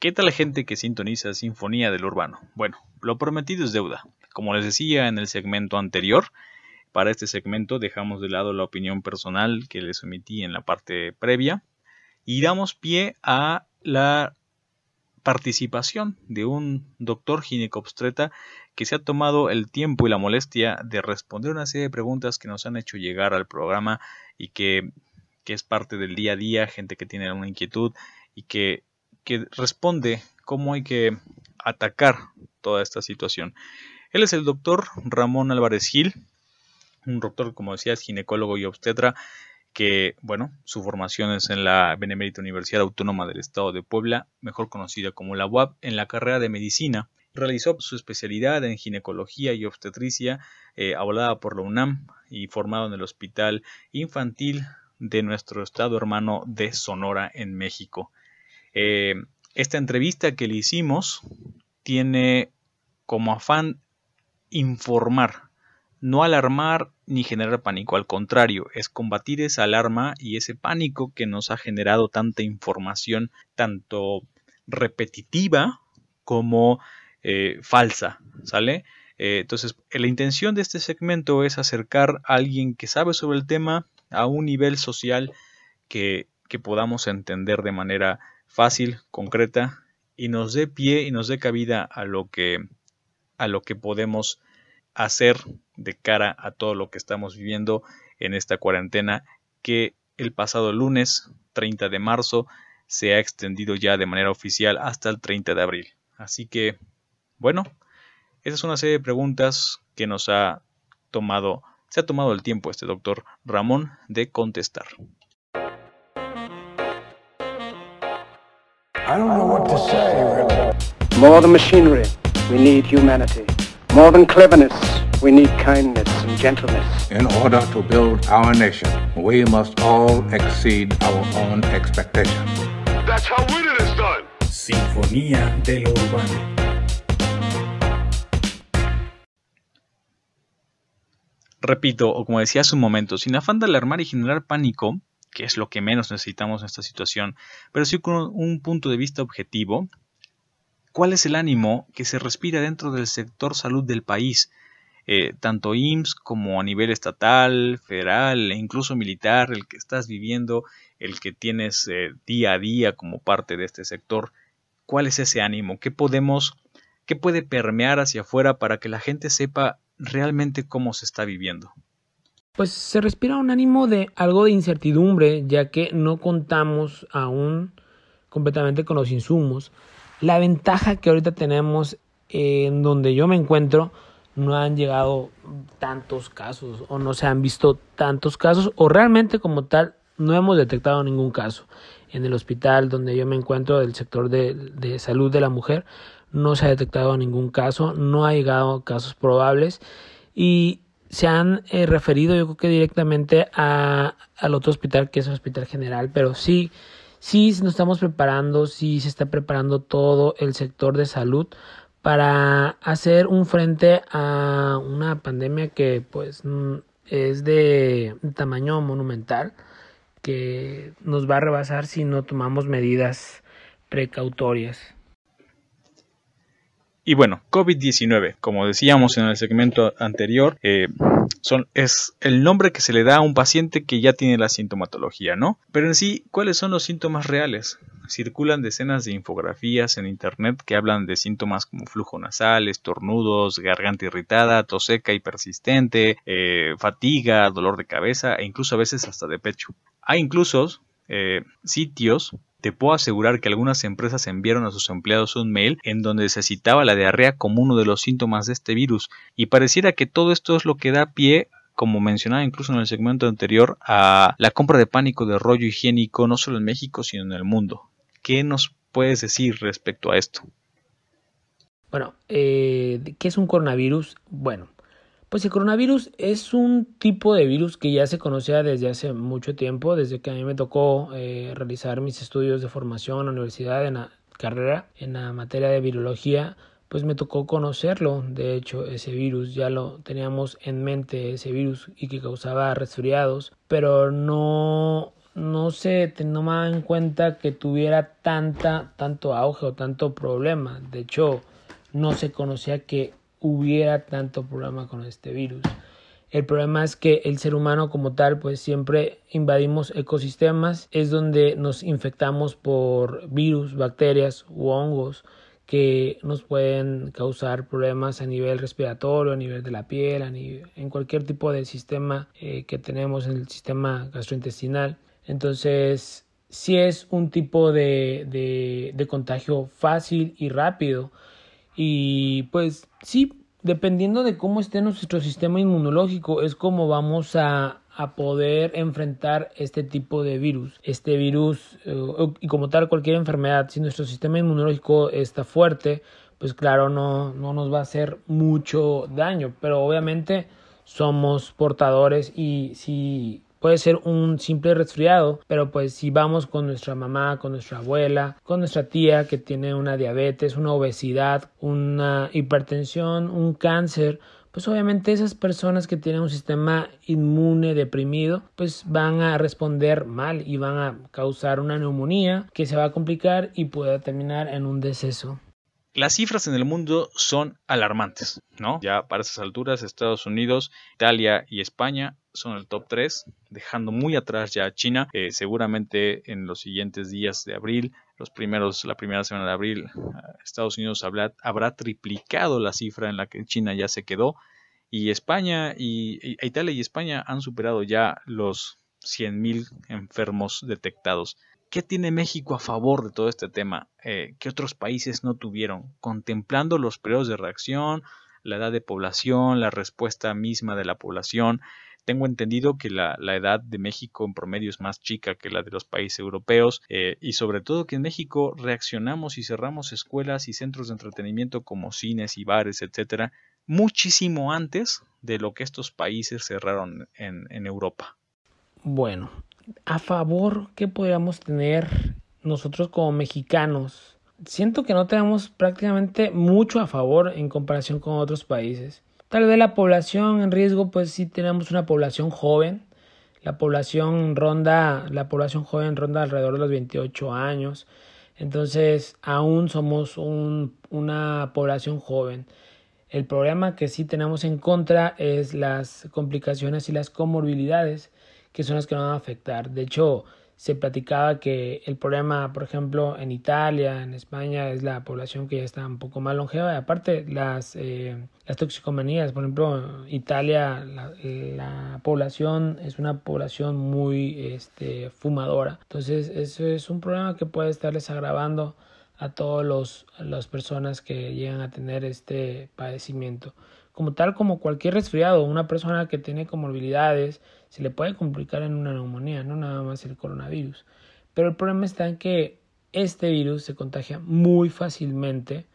¿Qué tal la gente que sintoniza Sinfonía del Urbano? Bueno, lo prometido es deuda. Como les decía en el segmento anterior, para este segmento dejamos de lado la opinión personal que les omití en la parte previa y damos pie a la participación de un doctor ginecobstreta que se ha tomado el tiempo y la molestia de responder una serie de preguntas que nos han hecho llegar al programa y que, que es parte del día a día, gente que tiene una inquietud y que que responde cómo hay que atacar toda esta situación. Él es el doctor Ramón Álvarez Gil, un doctor, como decía, es ginecólogo y obstetra, que, bueno, su formación es en la Benemérita Universidad Autónoma del Estado de Puebla, mejor conocida como la UAP, en la carrera de medicina. Realizó su especialidad en ginecología y obstetricia, eh, por la UNAM y formado en el Hospital Infantil de nuestro estado hermano de Sonora, en México. Eh, esta entrevista que le hicimos tiene como afán informar, no alarmar ni generar pánico, al contrario, es combatir esa alarma y ese pánico que nos ha generado tanta información, tanto repetitiva como eh, falsa, ¿sale? Eh, entonces, la intención de este segmento es acercar a alguien que sabe sobre el tema a un nivel social que, que podamos entender de manera fácil, concreta y nos dé pie y nos dé cabida a lo que a lo que podemos hacer de cara a todo lo que estamos viviendo en esta cuarentena que el pasado lunes 30 de marzo se ha extendido ya de manera oficial hasta el 30 de abril. Así que, bueno, esa es una serie de preguntas que nos ha tomado, se ha tomado el tiempo este doctor Ramón de contestar. I don't know what to say, really. More than machinery, we need humanity. More than cleverness, we need kindness and gentleness. In order to build our nation, we must all exceed our own expectations. That's how winning is done. Sinfonía de lo urbano. Repito, o como decía hace un momento, sin afán de alarmar y generar pánico, que es lo que menos necesitamos en esta situación, pero sí con un punto de vista objetivo, ¿cuál es el ánimo que se respira dentro del sector salud del país? Eh, tanto IMSS como a nivel estatal, federal e incluso militar, el que estás viviendo, el que tienes eh, día a día como parte de este sector. ¿Cuál es ese ánimo? ¿Qué podemos, qué puede permear hacia afuera para que la gente sepa realmente cómo se está viviendo? Pues se respira un ánimo de algo de incertidumbre, ya que no contamos aún completamente con los insumos. La ventaja que ahorita tenemos en donde yo me encuentro, no han llegado tantos casos o no se han visto tantos casos o realmente como tal no hemos detectado ningún caso. En el hospital donde yo me encuentro del sector de, de salud de la mujer no se ha detectado ningún caso, no ha llegado casos probables y se han eh, referido yo creo que directamente a, al otro hospital que es el hospital general, pero sí, sí nos estamos preparando, sí se está preparando todo el sector de salud para hacer un frente a una pandemia que pues mm, es de tamaño monumental que nos va a rebasar si no tomamos medidas precautorias. Y bueno, COVID-19, como decíamos en el segmento anterior, eh, es el nombre que se le da a un paciente que ya tiene la sintomatología, ¿no? Pero en sí, ¿cuáles son los síntomas reales? Circulan decenas de infografías en internet que hablan de síntomas como flujo nasal, estornudos, garganta irritada, tos seca y persistente, eh, fatiga, dolor de cabeza e incluso a veces hasta de pecho. Hay incluso eh, sitios te puedo asegurar que algunas empresas enviaron a sus empleados un mail en donde se citaba la diarrea como uno de los síntomas de este virus y pareciera que todo esto es lo que da pie como mencionaba incluso en el segmento anterior, a la compra de pánico de rollo higiénico no solo en México sino en el mundo. ¿Qué nos puedes decir respecto a esto? Bueno, eh, ¿qué es un coronavirus? Bueno, pues el coronavirus es un tipo de virus que ya se conocía desde hace mucho tiempo, desde que a mí me tocó eh, realizar mis estudios de formación en la universidad, en la carrera, en la materia de virología, pues me tocó conocerlo. De hecho, ese virus ya lo teníamos en mente, ese virus y que causaba resfriados, pero no no se tomaba en cuenta que tuviera tanta, tanto auge o tanto problema. De hecho, no se conocía que hubiera tanto problema con este virus. El problema es que el ser humano como tal, pues siempre invadimos ecosistemas, es donde nos infectamos por virus, bacterias u hongos que nos pueden causar problemas a nivel respiratorio, a nivel de la piel, a nivel, en cualquier tipo de sistema eh, que tenemos en el sistema gastrointestinal. Entonces, si es un tipo de, de, de contagio fácil y rápido. Y pues sí, dependiendo de cómo esté nuestro sistema inmunológico, es como vamos a, a poder enfrentar este tipo de virus. Este virus, eh, y como tal cualquier enfermedad, si nuestro sistema inmunológico está fuerte, pues claro, no, no nos va a hacer mucho daño, pero obviamente somos portadores y si Puede ser un simple resfriado, pero pues si vamos con nuestra mamá, con nuestra abuela, con nuestra tía que tiene una diabetes, una obesidad, una hipertensión, un cáncer, pues obviamente esas personas que tienen un sistema inmune deprimido, pues van a responder mal y van a causar una neumonía que se va a complicar y puede terminar en un deceso. Las cifras en el mundo son alarmantes, ¿no? Ya para esas alturas Estados Unidos, Italia y España son el top 3, dejando muy atrás ya a China. Eh, seguramente en los siguientes días de abril, los primeros, la primera semana de abril, Estados Unidos habrá, habrá triplicado la cifra en la que China ya se quedó. Y España y, y Italia y España han superado ya los 100.000 enfermos detectados. ¿Qué tiene México a favor de todo este tema eh, que otros países no tuvieron? Contemplando los periodos de reacción, la edad de población, la respuesta misma de la población. Tengo entendido que la, edad de México en promedio es más chica que la de los países europeos eh, y sobre todo que en México reaccionamos y cerramos escuelas y centros de entretenimiento como cines y bares, etcétera, muchísimo antes de lo que estos países cerraron en, en Europa. Bueno, a favor que podríamos tener nosotros como mexicanos. Siento que no tenemos prácticamente mucho a favor en comparación con otros países. Tal vez la población en riesgo, pues sí tenemos una población joven. La población ronda, la población joven ronda alrededor de los 28 años. Entonces, aún somos una población joven. El problema que sí tenemos en contra es las complicaciones y las comorbilidades que son las que nos van a afectar. De hecho, se platicaba que el problema, por ejemplo, en Italia, en España, es la población que ya está un poco más longeva. Y aparte, las, eh, las toxicomanías, por ejemplo, Italia, la, población es una población muy este, fumadora. Entonces, eso es un problema que puede estarles agravando a todas las personas que llegan a tener este padecimiento como tal como cualquier resfriado, una persona que tiene comorbilidades se le puede complicar en una neumonía, no nada más el coronavirus. Pero el problema está en que este virus se contagia muy fácilmente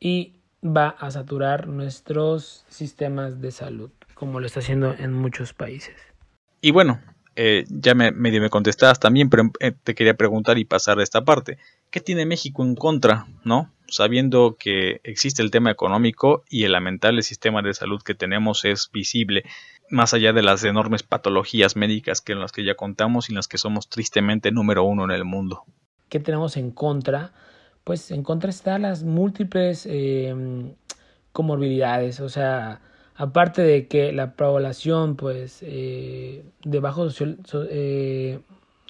y va a saturar nuestros sistemas de salud, como lo está haciendo en muchos países. Y bueno, eh, ya me, medio me contestabas también, pero eh, te quería preguntar y pasar a esta parte. ¿Qué tiene México en contra, no? sabiendo que existe el tema económico y el lamentable sistema de salud que tenemos es visible, más allá de las enormes patologías médicas que en las que ya contamos y en las que somos tristemente número uno en el mundo. ¿Qué tenemos en contra? Pues en contra están las múltiples em, comorbilidades, o sea, aparte de que la población, pues, eh, de eh,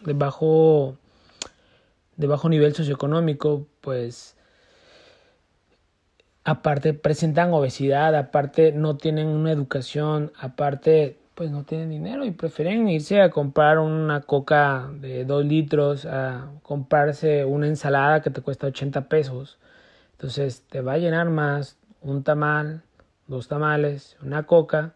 de bajo, de bajo nivel socioeconómico, pues, aparte presentan obesidad, aparte no tienen una educación, aparte pues no tienen dinero y prefieren irse a comprar una coca de 2 litros, a comprarse una ensalada que te cuesta 80 pesos. Entonces te va a llenar más un tamal, dos tamales, una coca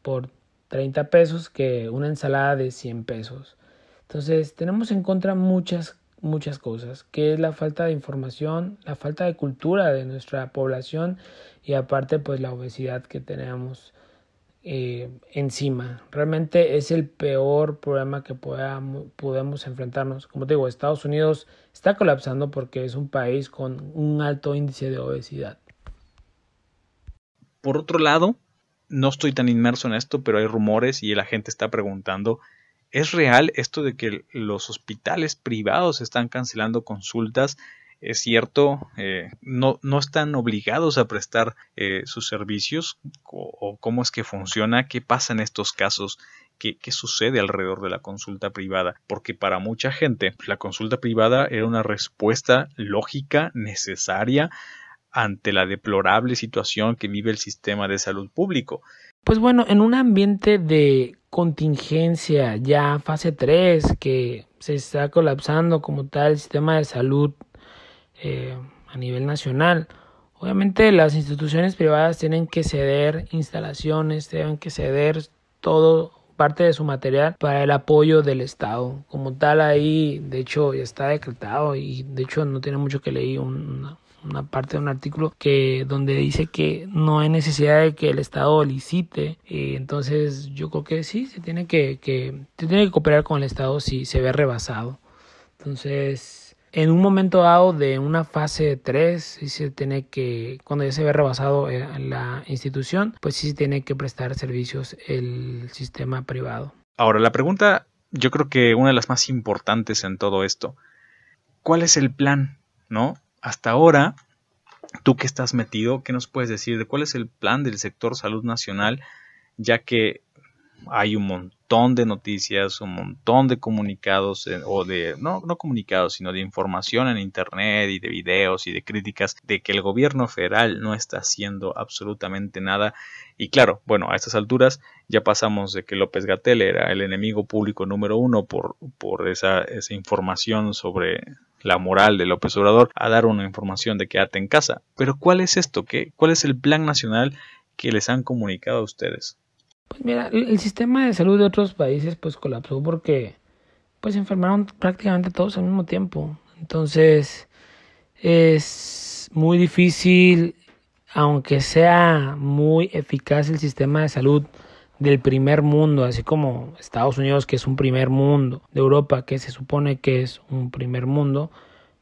por 30 pesos que una ensalada de 100 pesos. Entonces tenemos en contra muchas muchas cosas, que es la falta de información, la falta de cultura de nuestra población y aparte pues la obesidad que tenemos eh, encima. Realmente es el peor problema que podamos, podemos enfrentarnos. Como te digo, Estados Unidos está colapsando porque es un país con un alto índice de obesidad. Por otro lado, no estoy tan inmerso en esto, pero hay rumores y la gente está preguntando ¿Es real esto de que los hospitales privados están cancelando consultas? ¿Es cierto? Eh, no, ¿No están obligados a prestar eh, sus servicios? ¿O, cómo es que funciona? ¿Qué pasa en estos casos? ¿Qué, ¿Qué, sucede alrededor de la consulta privada? Porque para mucha gente la consulta privada era una respuesta lógica, necesaria ante la deplorable situación que vive el sistema de salud público. Pues bueno, en un ambiente de contingencia, ya fase 3, que se está colapsando como tal el sistema de salud eh, a nivel nacional, obviamente las instituciones privadas tienen que ceder instalaciones, tienen que ceder todo parte de su material para el apoyo del Estado. Como tal ahí, de hecho, ya está decretado y de hecho no tiene mucho que leer una, una parte de un artículo que donde dice que no hay necesidad de que el Estado licite. Y entonces yo creo que sí, se tiene que, se tiene que cooperar con el Estado si se ve rebasado. Entonces, en un momento dado de una fase 3, sí se tiene que, cuando ya se ve rebasado eh, la institución, pues sí se tiene que prestar servicios el sistema privado. Ahora, la pregunta, yo creo que una de las más importantes en todo esto, ¿cuál es el plan? ¿No? Hasta ahora, tú que estás metido, ¿qué nos puedes decir de cuál es el plan del sector salud nacional? Ya que hay un montón de noticias, un montón de comunicados, o de, no, no comunicados, sino de información en Internet y de videos y de críticas de que el gobierno federal no está haciendo absolutamente nada. Y claro, bueno, a estas alturas ya pasamos de que López Gatel era el enemigo público número uno por, por esa, esa información sobre, la moral de López Obrador a dar una información de quédate en casa. Pero ¿cuál es esto? ¿Qué, ¿Cuál es el plan nacional que les han comunicado a ustedes? Pues mira, el sistema de salud de otros países pues colapsó porque pues enfermaron prácticamente todos al mismo tiempo. Entonces es muy difícil, aunque sea muy eficaz el sistema de salud del primer mundo, así como Estados Unidos, que es un primer mundo, de Europa, que se supone que es un primer mundo,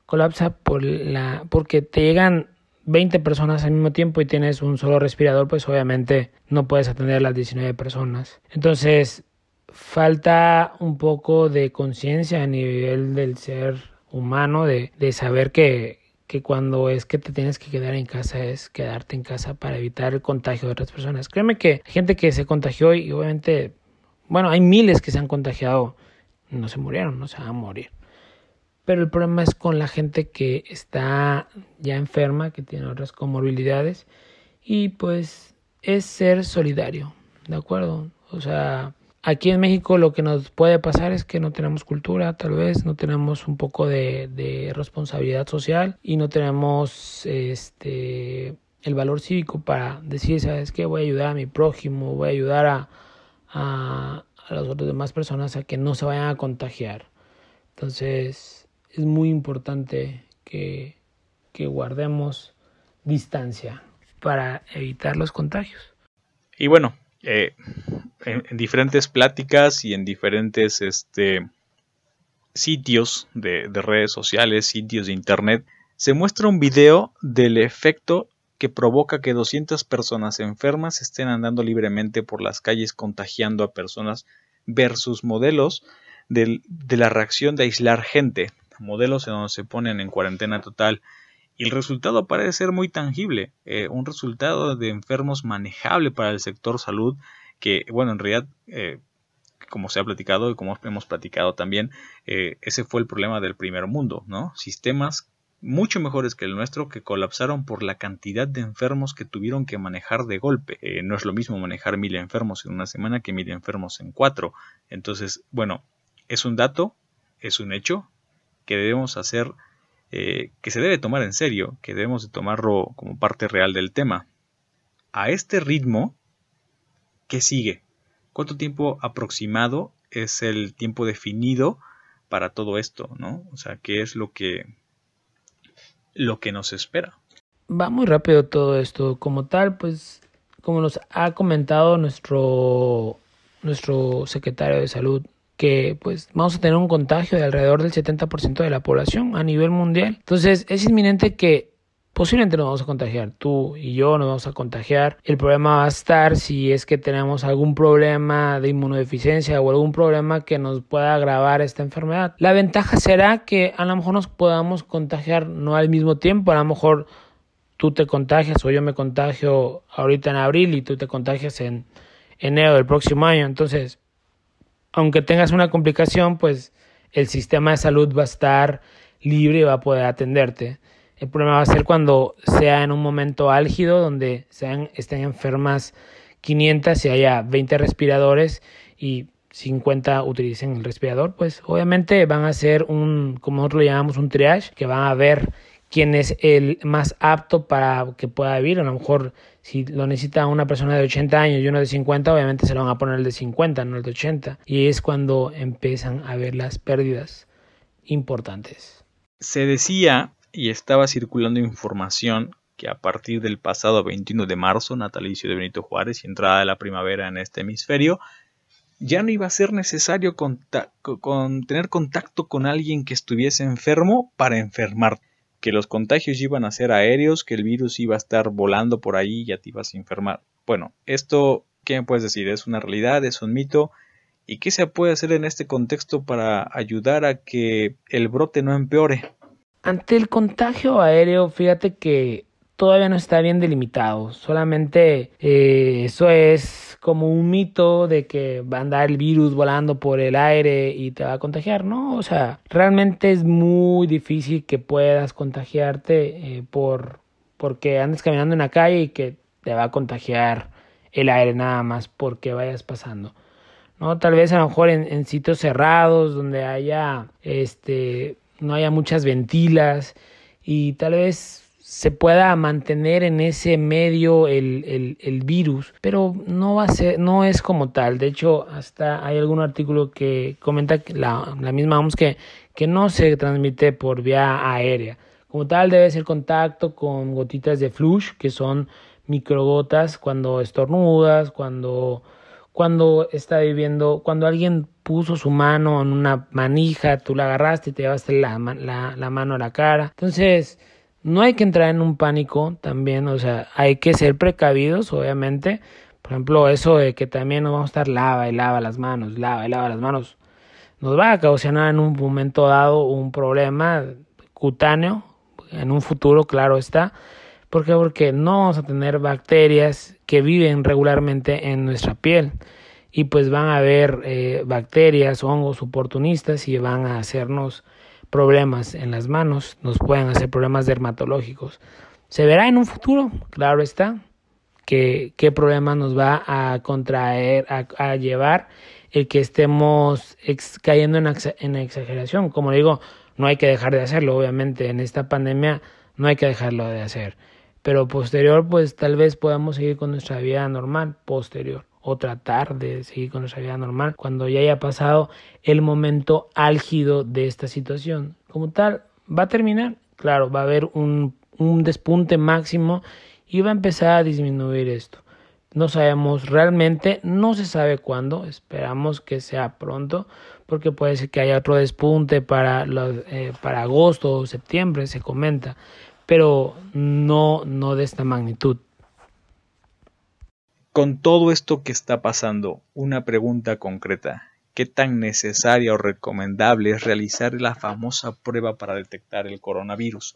colapsa por la, porque te llegan 20 personas al mismo tiempo y tienes un solo respirador, pues obviamente no puedes atender a las 19 personas. Entonces, falta un poco de conciencia a nivel del ser humano, de, de saber que, que cuando es que te tienes que quedar en casa es quedarte en casa para evitar el contagio de otras personas. Créeme que hay gente que se contagió y obviamente, bueno, hay miles que se han contagiado, no se murieron, no se van a morir. Pero el problema es con la gente que está ya enferma, que tiene otras comorbilidades y pues es ser solidario, ¿de acuerdo? O sea, Aquí en México lo que nos puede pasar es que no tenemos cultura, tal vez, no tenemos un poco de, responsabilidad social y no tenemos este el valor cívico para decir, ¿sabes qué? Voy a ayudar a mi prójimo, voy a ayudar a, a, las otras demás personas a que no se vayan a contagiar. Entonces, es muy importante que, que guardemos distancia para evitar los contagios. Y bueno, eh, en, diferentes pláticas y en diferentes este, sitios de, de redes sociales, sitios de internet, se muestra un video del efecto que provoca que 200 personas enfermas estén andando libremente por las calles contagiando a personas versus modelos de, de la reacción de aislar gente, modelos en donde se ponen en cuarentena total y el resultado parece ser muy tangible, eh, un resultado de enfermos manejable para el sector salud que, bueno, en realidad, eh, como se ha platicado y como hemos platicado también, eh, ese fue el problema del primer mundo, ¿no? Sistemas mucho mejores que el nuestro que colapsaron por la cantidad de enfermos que tuvieron que manejar de golpe. no es lo mismo manejar mil enfermos en una semana que mil enfermos en cuatro. Entonces, bueno, es un dato, es un hecho que debemos hacer eh, que se debe tomar en serio, que debemos de tomarlo como parte real del tema. A este ritmo, ¿qué sigue? ¿Cuánto tiempo aproximado es el tiempo definido para todo esto, ¿no? O sea, ¿qué es lo que lo que nos espera? Va muy rápido todo esto. Como tal, pues, como nos ha comentado nuestro nuestro secretario de salud, que pues vamos a tener un contagio de alrededor del 70% de la población a nivel mundial. Entonces es inminente que posiblemente nos vamos a contagiar. Tú y yo nos vamos a contagiar. El problema va a estar si es que tenemos algún problema de inmunodeficiencia o algún problema que nos pueda agravar esta enfermedad. La ventaja será que a lo mejor nos podamos contagiar no al mismo tiempo, a lo mejor tú te contagias o yo me contagio ahorita en abril y tú te contagias en enero del próximo año. Entonces, aunque tengas una complicación, pues el sistema de salud va a estar libre y va a poder atenderte. El problema va a ser cuando sea en un momento álgido donde sean, estén enfermas 500 y haya 20 respiradores y 50 utilicen el respirador, pues obviamente van a hacer un, como nosotros lo llamamos, un triage, que van a ver quién es el más apto para que pueda vivir. A lo mejor si lo necesita una persona de 80 años y uno de 50, obviamente se lo van a poner el de 50, no el de 80. Y es cuando empiezan a ver las pérdidas importantes. Se decía y estaba circulando información que a partir del pasado 21 de marzo, natalicio de Benito Juárez y entrada de la primavera en este hemisferio, ya no iba a ser necesario tener contacto con alguien que estuviese enfermo para enfermar, que los contagios iban a ser aéreos, que el virus iba a estar volando por ahí y ya te ibas a enfermar. Bueno, esto, ¿qué me puedes decir? ¿Es una realidad? ¿Es un mito? ¿Y qué se puede hacer en este contexto para ayudar a que el brote no empeore? Ante el contagio aéreo, fíjate que todavía no está bien delimitado. Solamente eh, eso es como un mito de que va a andar el virus volando por el aire y te va a contagiar, ¿no? O sea, realmente es muy difícil que puedas contagiarte eh, por porque andes caminando en la calle y que te va a contagiar el aire nada más porque vayas pasando. ¿no? Tal vez a lo mejor en, en sitios cerrados donde haya este no haya muchas ventilas y tal vez se pueda mantener en ese medio el, el, virus, pero no va a ser, no es como tal. De hecho, hasta hay algún artículo que comenta que la, la misma vamos que, que no se transmite por vía aérea. Como tal, debe ser contacto con gotitas de flush, que son microgotas cuando estornudas, cuando cuando está viviendo, cuando alguien puso su mano en una manija, tú la agarraste y te llevaste la, la, la, mano a la cara. Entonces, no hay que entrar en un pánico también, o sea, hay que ser precavidos, obviamente. Por ejemplo, eso de que también nos vamos a estar lava y lava las manos, lava y lava las manos, nos va a causar en un momento dado un problema cutáneo, en un futuro, claro está. ¿Por qué? Porque no vamos a tener bacterias que viven regularmente en nuestra piel y pues van a haber eh, bacterias, hongos oportunistas y van a hacernos problemas en las manos, nos pueden hacer problemas dermatológicos. Se verá en un futuro, claro está, que, qué problema nos va a contraer, a, llevar el que estemos cayendo en, en exageración. Como digo, no hay que dejar de hacerlo, obviamente, en esta pandemia no hay que dejarlo de hacer pero posterior pues tal vez podamos seguir con nuestra vida normal posterior o tratar de seguir con nuestra vida normal cuando ya haya pasado el momento álgido de esta situación. Como tal, va a terminar, claro, va a haber un, un despunte máximo y va a empezar a disminuir esto. No sabemos realmente, no se sabe cuándo, esperamos que sea pronto, porque puede ser que haya otro despunte para, eh, para agosto o septiembre, se comenta pero no, no de esta magnitud. Con todo esto que está pasando, una pregunta concreta. ¿Qué tan necesaria o recomendable es realizar la famosa prueba para detectar el coronavirus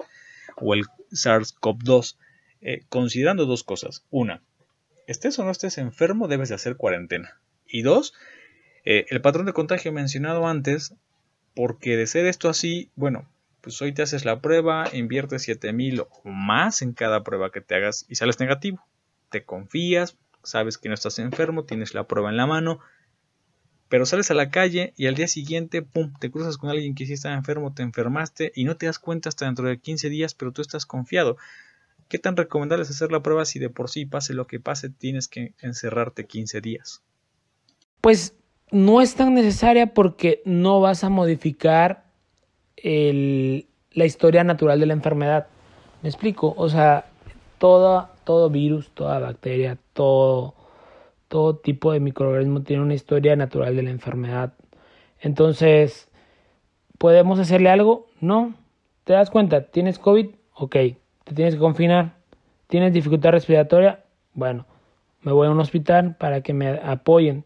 o el SARS-CoV-2? Eh, considerando dos cosas. Una, estés o no estés enfermo, debes de hacer cuarentena. Y dos, eh, el patrón de contagio mencionado antes, porque de ser esto así, bueno, pues hoy te haces la prueba, inviertes 7000 o más en cada prueba que te hagas y sales negativo. Te confías, sabes que no estás enfermo, tienes la prueba en la mano, pero sales a la calle y al día siguiente, pum, te cruzas con alguien que sí está enfermo, te enfermaste y no te das cuenta hasta dentro de 15 días, pero tú estás confiado. ¿Qué tan recomendable es hacer la prueba si de por sí pase lo que pase, tienes que encerrarte 15 días? Pues no es tan necesaria porque no vas a modificar la historia natural de la enfermedad. ¿Me explico? O sea, todo virus, toda bacteria, todo, tipo de microorganismo tiene una historia natural de la enfermedad. Entonces, ¿podemos hacerle algo? No. ¿Te das cuenta? ¿Tienes COVID? Ok. te tienes que confinar. ¿Tienes dificultad respiratoria? Bueno, me voy a un hospital para que me apoyen.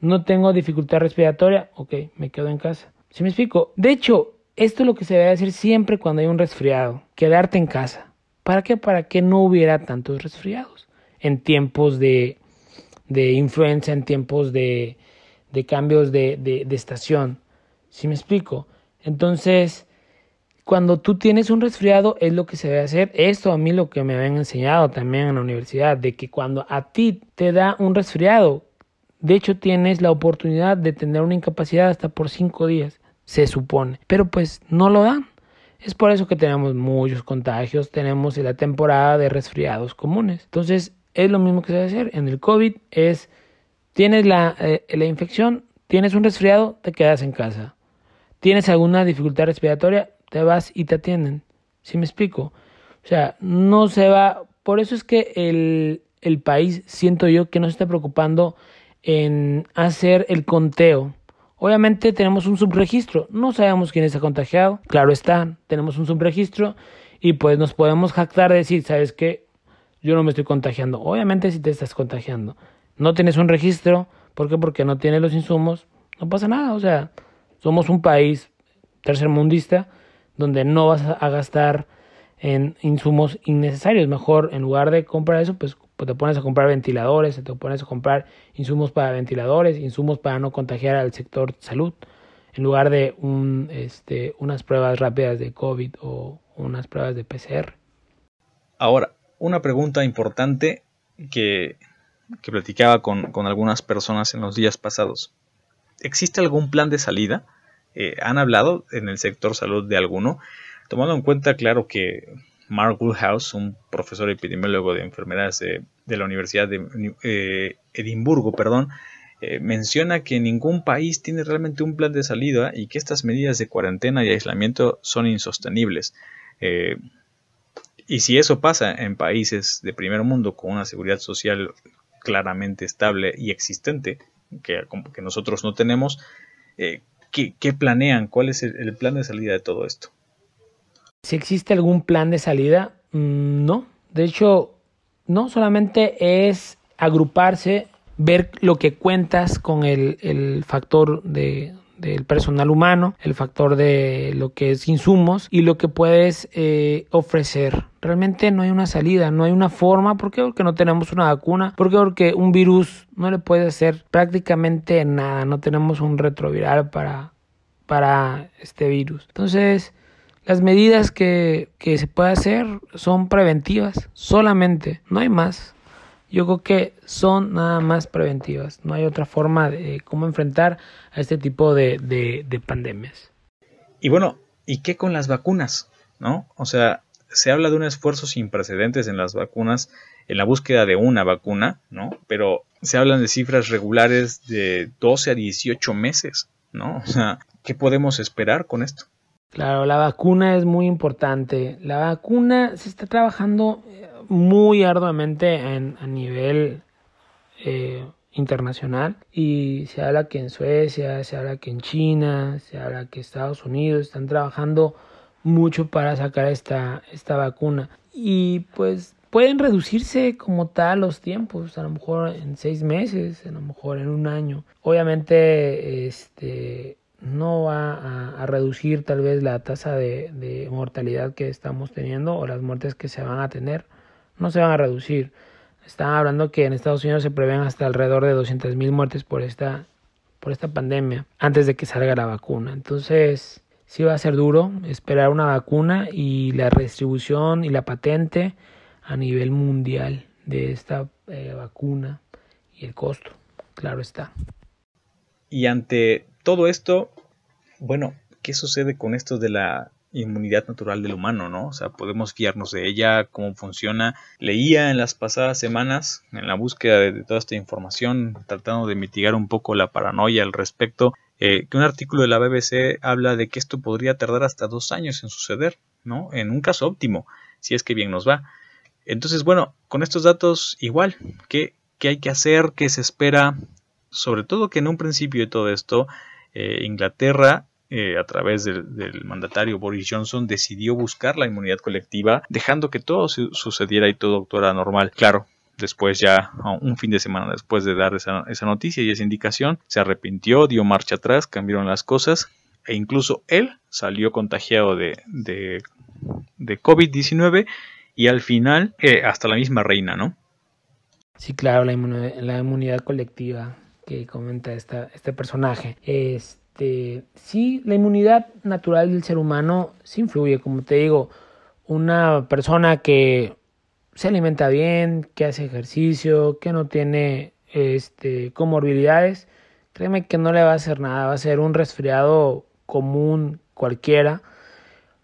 No tengo dificultad respiratoria, ok, me quedo en casa. ¿Sí me explico? De hecho, esto es lo que se debe hacer siempre cuando hay un resfriado, quedarte en casa. ¿Para qué? Para que no hubiera tantos resfriados en tiempos de, de influenza, en tiempos de, de cambios de, de, estación. ¿Sí me explico? Entonces, cuando tú tienes un resfriado es lo que se debe hacer. Esto a mí lo que me habían enseñado también en la universidad, de que cuando a ti te da un resfriado, de hecho tienes la oportunidad de tener una incapacidad hasta por cinco días, se supone. Pero pues no lo dan. Es por eso que tenemos muchos contagios, tenemos la temporada de resfriados comunes. Entonces es lo mismo que se debe hacer. En el COVID es, tienes la, eh, la infección, tienes un resfriado, te quedas en casa. Tienes alguna dificultad respiratoria, te vas y te atienden. ¿Sí me explico? O sea, no se va. Por eso es que el, el país, siento yo, que no se está preocupando en hacer el conteo. Obviamente tenemos un subregistro, no sabemos quién está contagiado, claro está, tenemos un subregistro y pues nos podemos jactar de decir, ¿sabes qué? Yo no me estoy contagiando. Obviamente si te estás contagiando. No tienes un registro, ¿por qué? Porque no tienes los insumos, no pasa nada, o sea, somos un país tercermundista donde no vas a gastar en insumos innecesarios. Mejor, en lugar de comprar eso, pues, pues, te pones a comprar ventiladores, te pones a comprar insumos para ventiladores, insumos para no contagiar al sector salud, en lugar de un, este, unas pruebas rápidas de COVID o unas pruebas de PCR. Ahora, una pregunta importante que, que platicaba con, con algunas personas en los días pasados. ¿Existe algún plan de salida? Eh, ¿Han hablado en el sector salud de alguno? Tomando en cuenta, claro, que Mark Woodhouse, un profesor epidemiólogo de enfermedades de, la Universidad de eh, Edimburgo, perdón, eh, menciona que ningún país tiene realmente un plan de salida y que estas medidas de cuarentena y aislamiento son insostenibles. Y si eso pasa en países de primer mundo con una seguridad social claramente estable y existente, que, que nosotros no tenemos, eh, ¿qué, ¿qué, planean? ¿Cuál es el, plan de salida de todo esto? Si existe algún plan de salida, mmm, no. De hecho, no solamente es agruparse, ver lo que cuentas con el, el factor de, del personal humano, el factor de lo que es insumos y lo que puedes eh, ofrecer. Realmente no hay una salida, no hay una forma. ¿Por qué? Porque no tenemos una vacuna. ¿Por qué? Porque un virus no le puede hacer prácticamente nada. No tenemos un retroviral para, para este virus. Entonces, las medidas que, que se puede hacer son preventivas solamente, no hay más. Yo creo que son nada más preventivas. No hay otra forma de cómo enfrentar a este tipo de, de, de pandemias. Y bueno, ¿y qué con las vacunas? ¿No? O sea, se habla de un esfuerzo sin precedentes en las vacunas, en la búsqueda de una vacuna, ¿no? Pero se hablan de cifras regulares de 12 a 18 meses, ¿no? O sea, ¿qué podemos esperar con esto? Claro, la vacuna es muy importante. La vacuna se está trabajando muy arduamente en, a nivel eh, internacional y se habla que en Suecia, se habla que en China, se habla que Estados Unidos están trabajando mucho para sacar esta, esta vacuna y pues pueden reducirse como tal los tiempos, a lo mejor en seis meses, a lo mejor en un año. Obviamente, este no va a, reducir tal vez la tasa de, de, mortalidad que estamos teniendo o las muertes que se van a tener, no se van a reducir. Están hablando que en Estados Unidos se prevén hasta alrededor de 200 mil muertes por esta, por esta pandemia antes de que salga la vacuna. Entonces, sí va a ser duro esperar una vacuna y la distribución y la patente a nivel mundial de esta eh, vacuna y el costo, claro está. Y ante todo esto, bueno, ¿qué sucede con esto de la inmunidad natural del humano, ¿no? O sea, podemos fiarnos de ella, cómo funciona. Leía en las pasadas semanas, en la búsqueda de, toda esta información, tratando de mitigar un poco la paranoia al respecto, eh, que un artículo de la BBC habla de que esto podría tardar hasta dos años en suceder, ¿no? En un caso óptimo, si es que bien nos va. Entonces, bueno, con estos datos igual, ¿qué, qué hay que hacer? ¿Qué se espera? Sobre todo que en un principio de todo esto, eh, Inglaterra eh, a través del, del, mandatario Boris Johnson, decidió buscar la inmunidad colectiva, dejando que todo su sucediera y todo actuara normal. Claro, después ya un fin de semana después de dar esa, esa, noticia y esa indicación, se arrepintió, dio marcha atrás, cambiaron las cosas e incluso él salió contagiado de, de, de COVID-19 y al final eh, hasta la misma reina, ¿no? Sí, claro, la inmunidad, la inmunidad colectiva que comenta esta, este personaje. Este, sí, la inmunidad natural del ser humano sí influye, como te digo, una persona que se alimenta bien, que hace ejercicio, que no tiene este, comorbilidades, créeme que no le va a hacer nada, va a ser un resfriado común cualquiera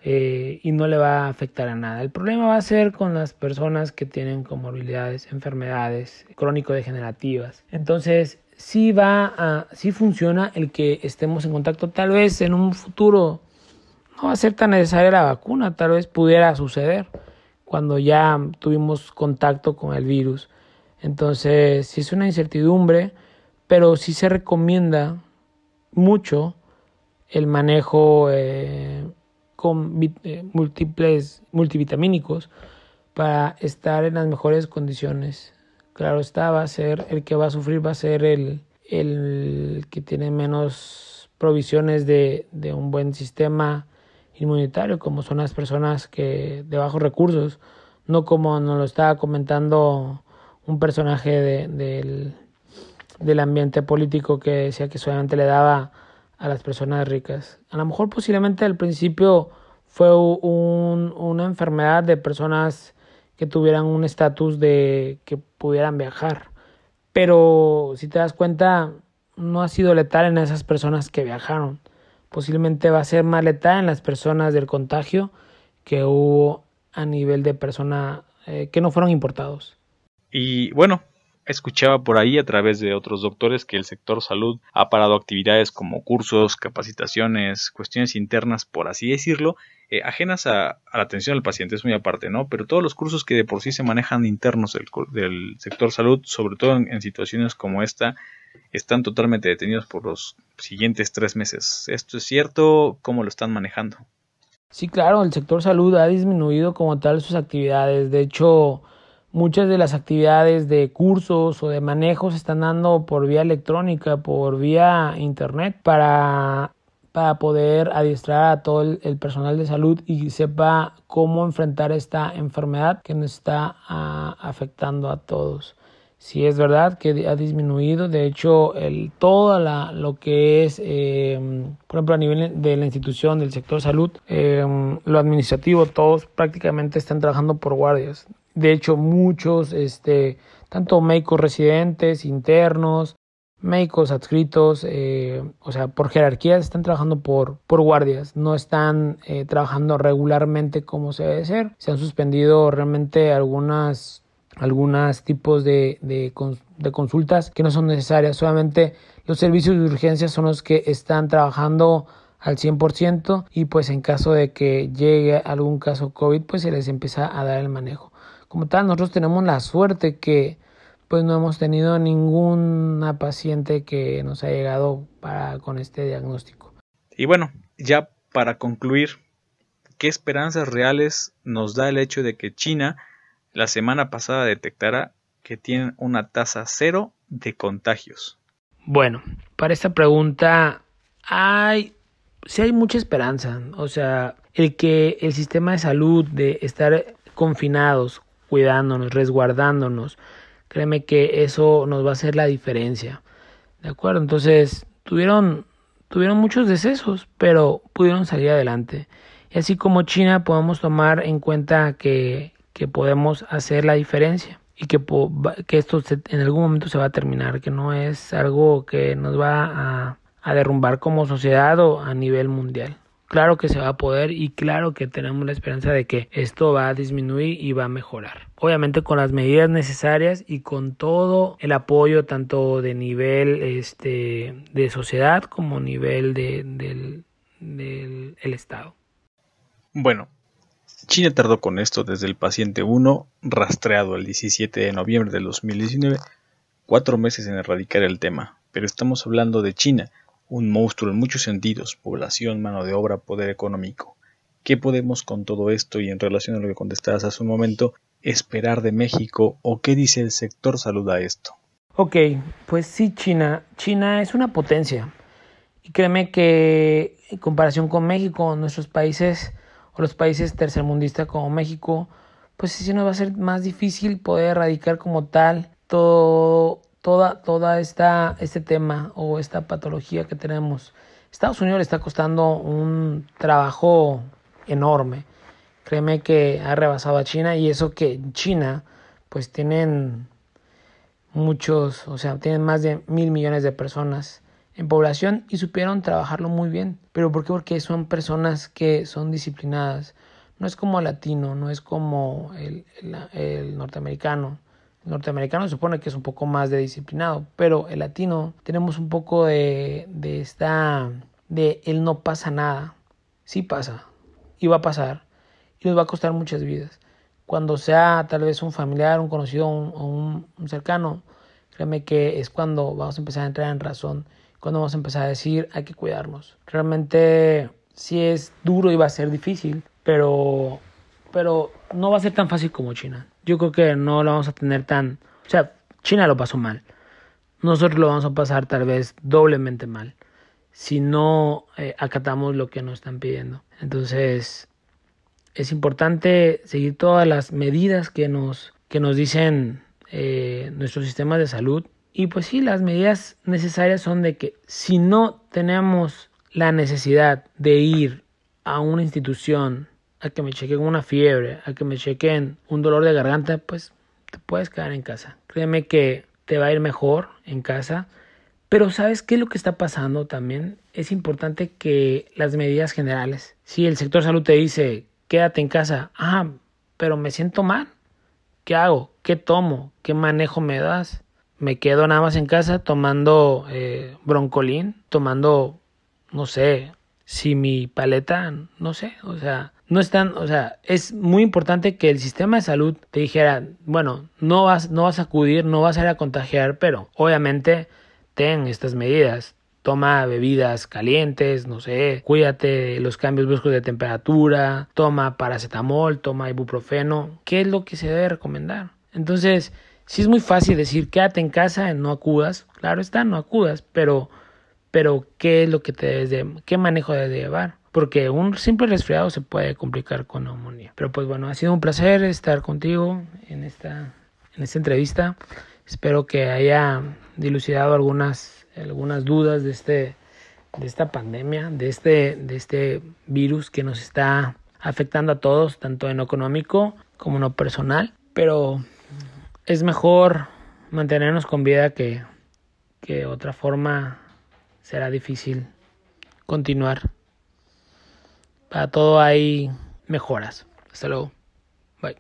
eh, y no le va a afectar a nada. El problema va a ser con las personas que tienen comorbilidades, enfermedades crónico-degenerativas. Entonces, sí va a, sí funciona el que estemos en contacto. Tal vez en un futuro no va a ser tan necesaria la vacuna, tal vez pudiera suceder cuando ya tuvimos contacto con el virus. Entonces, sí es una incertidumbre, pero sí se recomienda mucho el manejo eh, con eh, múltiples multivitamínicos para estar en las mejores condiciones. Claro está, va a ser el que va a sufrir, va a ser el, el que tiene menos provisiones de, de un buen sistema inmunitario, como son las personas que de bajos recursos, no como nos lo estaba comentando un personaje de, del, del ambiente político que decía que solamente le daba a las personas ricas. A lo mejor posiblemente al principio fue un, una enfermedad de personas que tuvieran un estatus de que pudieran viajar. Pero si te das cuenta, no ha sido letal en esas personas que viajaron. Posiblemente va a ser más letal en las personas del contagio que hubo a nivel de personas eh, que no fueron importados. Y bueno, escuchaba por ahí a través de otros doctores que el sector salud ha parado actividades como cursos, capacitaciones, cuestiones internas, por así decirlo, eh, ajenas a, la atención al paciente, es muy aparte, ¿no? Pero todos los cursos que de por sí se manejan internos del, sector salud, sobre todo en, situaciones como esta, están totalmente detenidos por los siguientes tres meses. ¿Esto es cierto? ¿Cómo lo están manejando? Sí, claro, el sector salud ha disminuido como tal sus actividades. De hecho, muchas de las actividades de cursos o de manejo se están dando por vía electrónica, por vía internet, para, para poder adiestrar a todo el, personal de salud y sepa cómo enfrentar esta enfermedad que nos está a, afectando a todos. Sí es verdad que ha disminuido, de hecho, el, todo la, lo que es, eh, por ejemplo, a nivel de la institución, del sector salud, eh, lo administrativo, todos prácticamente están trabajando por guardias. De hecho, muchos, este, tanto médicos residentes, internos, médicos adscritos, eh, o sea, por jerarquías, están trabajando por, por guardias, no están eh, trabajando regularmente como se debe ser. Se han suspendido realmente algunas algunos tipos de, de, consultas que no son necesarias. Solamente los servicios de urgencia son los que están trabajando al 100% y pues en caso de que llegue algún caso COVID pues se les empieza a dar el manejo. Como tal, nosotros tenemos la suerte que pues no hemos tenido ninguna paciente que nos ha llegado para, con este diagnóstico. Y bueno, ya para concluir, ¿qué esperanzas reales nos da el hecho de que China la semana pasada detectara que tienen una tasa cero de contagios? Bueno, para esta pregunta hay, sí hay mucha esperanza. O sea, el que el sistema de salud de estar confinados, cuidándonos, resguardándonos, créeme que eso nos va a hacer la diferencia. ¿De acuerdo? Entonces, tuvieron, tuvieron muchos decesos, pero pudieron salir adelante. Y así como China, podemos tomar en cuenta que que podemos hacer la diferencia y que, que esto en algún momento se va a terminar, que no es algo que nos va a, a derrumbar como sociedad o a nivel mundial. Claro que se va a poder y claro que tenemos la esperanza de que esto va a disminuir y va a mejorar. Obviamente con las medidas necesarias y con todo el apoyo tanto de nivel este, de sociedad como nivel de, del, del el Estado. Bueno, China tardó con esto desde el paciente 1, rastreado el 17 de noviembre de 2019, cuatro meses en erradicar el tema. Pero estamos hablando de China, un monstruo en muchos sentidos, población, mano de obra, poder económico. ¿Qué podemos con todo esto y en relación a lo que contestabas hace un momento esperar de México o qué dice el sector salud a esto? Ok, pues sí, China. China es una potencia. Y créeme que en comparación con México, nuestros países los países tercermundistas como México, pues sí nos va a ser más difícil poder erradicar como tal todo, toda, toda esta, este tema o esta patología que tenemos. Estados Unidos le está costando un trabajo enorme. Créeme que ha rebasado a China y eso que China pues tienen muchos, o sea, tienen más de mil millones de personas en población y supieron trabajarlo muy bien. ¿Pero por qué? Porque son personas que son disciplinadas. No es como el latino, no es como el, el, norteamericano. El norteamericano se supone que es un poco más de disciplinado, pero el latino tenemos un poco de, de esta, de él no pasa nada. Sí pasa, y va a pasar, y nos va a costar muchas vidas. Cuando sea tal vez un familiar, un conocido o un, un cercano, créeme que es cuando vamos a empezar a entrar en razón cuando vamos a empezar a decir hay que cuidarnos. Realmente sí es duro y va a ser difícil, pero, pero no va a ser tan fácil como China. Yo creo que no lo vamos a tener tan... O sea, China lo pasó mal. Nosotros lo vamos a pasar tal vez doblemente mal si no eh, acatamos lo que nos están pidiendo. Entonces, es importante seguir todas las medidas que nos, que nos dicen eh, nuestros sistemas de salud y pues sí, las medidas necesarias son de que si no tenemos la necesidad de ir a una institución a que me chequen una fiebre, a que me chequen un dolor de garganta, pues te puedes quedar en casa. Créeme que te va a ir mejor en casa. Pero ¿sabes qué es lo que está pasando también? Es importante que las medidas generales, si el sector salud te dice quédate en casa, ah, pero me siento mal, ¿qué hago? ¿Qué tomo? ¿Qué manejo me das? Me quedo nada más en casa tomando eh, broncolín, tomando, no sé, si mi paleta, no sé, o sea, no están, o sea, es muy importante que el sistema de salud te dijera, bueno, no vas, no vas a acudir, no vas a ir a contagiar, pero obviamente ten estas medidas. Toma bebidas calientes, no sé, cuídate de los cambios bruscos de temperatura, toma paracetamol, toma ibuprofeno, ¿qué es lo que se debe recomendar? Entonces, si es muy fácil decir quédate en casa, no acudas. Claro está, no acudas, pero, pero ¿qué es lo que te debes de, qué manejo debes de llevar? Porque un simple resfriado se puede complicar con neumonía. Pero pues bueno, ha sido un placer estar contigo en esta, en esta entrevista. Espero que haya dilucidado algunas, algunas dudas de este, de esta pandemia, de este, de este virus que nos está afectando a todos, tanto en lo económico como en lo personal. Pero es mejor mantenernos con vida que, que otra forma será difícil continuar. Para todo hay mejoras. Hasta luego. Bye.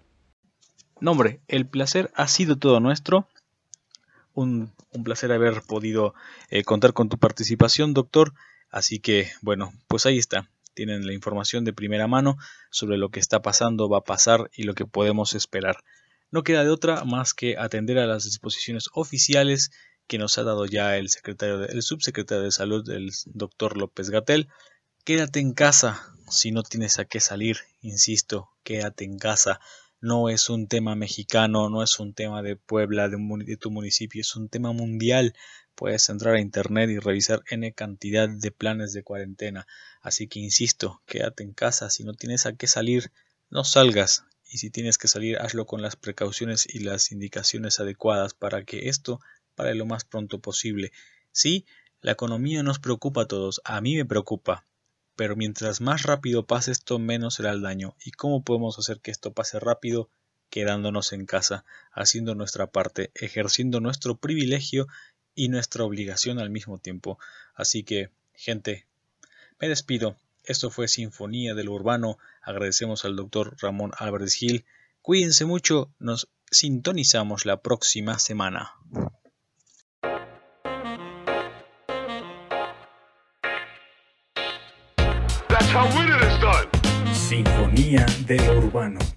No, hombre, el placer ha sido todo nuestro. Un, un placer haber podido eh, contar con tu participación, doctor. Así que, bueno, pues ahí está. Tienen la información de primera mano sobre lo que está pasando, va a pasar y lo que podemos esperar no queda de otra más que atender a las disposiciones oficiales que nos ha dado ya el secretario el subsecretario de salud el doctor López Gatel. Quédate en casa si no tienes a qué salir insisto quédate en casa. No es un tema mexicano no es un tema de Puebla de, de tu municipio es un tema mundial. Puedes entrar a internet y revisar n cantidad de planes de cuarentena. Así que insisto quédate en casa. Si no tienes a qué salir no salgas y si tienes que salir hazlo con las precauciones y las indicaciones adecuadas para que esto pare lo más pronto posible. Sí, la economía nos preocupa a todos, a mí me preocupa, pero mientras más rápido pase esto menos será el daño. ¿Y cómo podemos hacer que esto pase rápido? quedándonos en casa, haciendo nuestra parte, ejerciendo nuestro privilegio y nuestra obligación al mismo tiempo. Así que, gente, me despido. Esto fue Sinfonía de lo Urbano. Agradecemos al doctor Ramón Álvarez Gil. Cuídense mucho. Nos sintonizamos la próxima semana. Sinfonía de lo Urbano.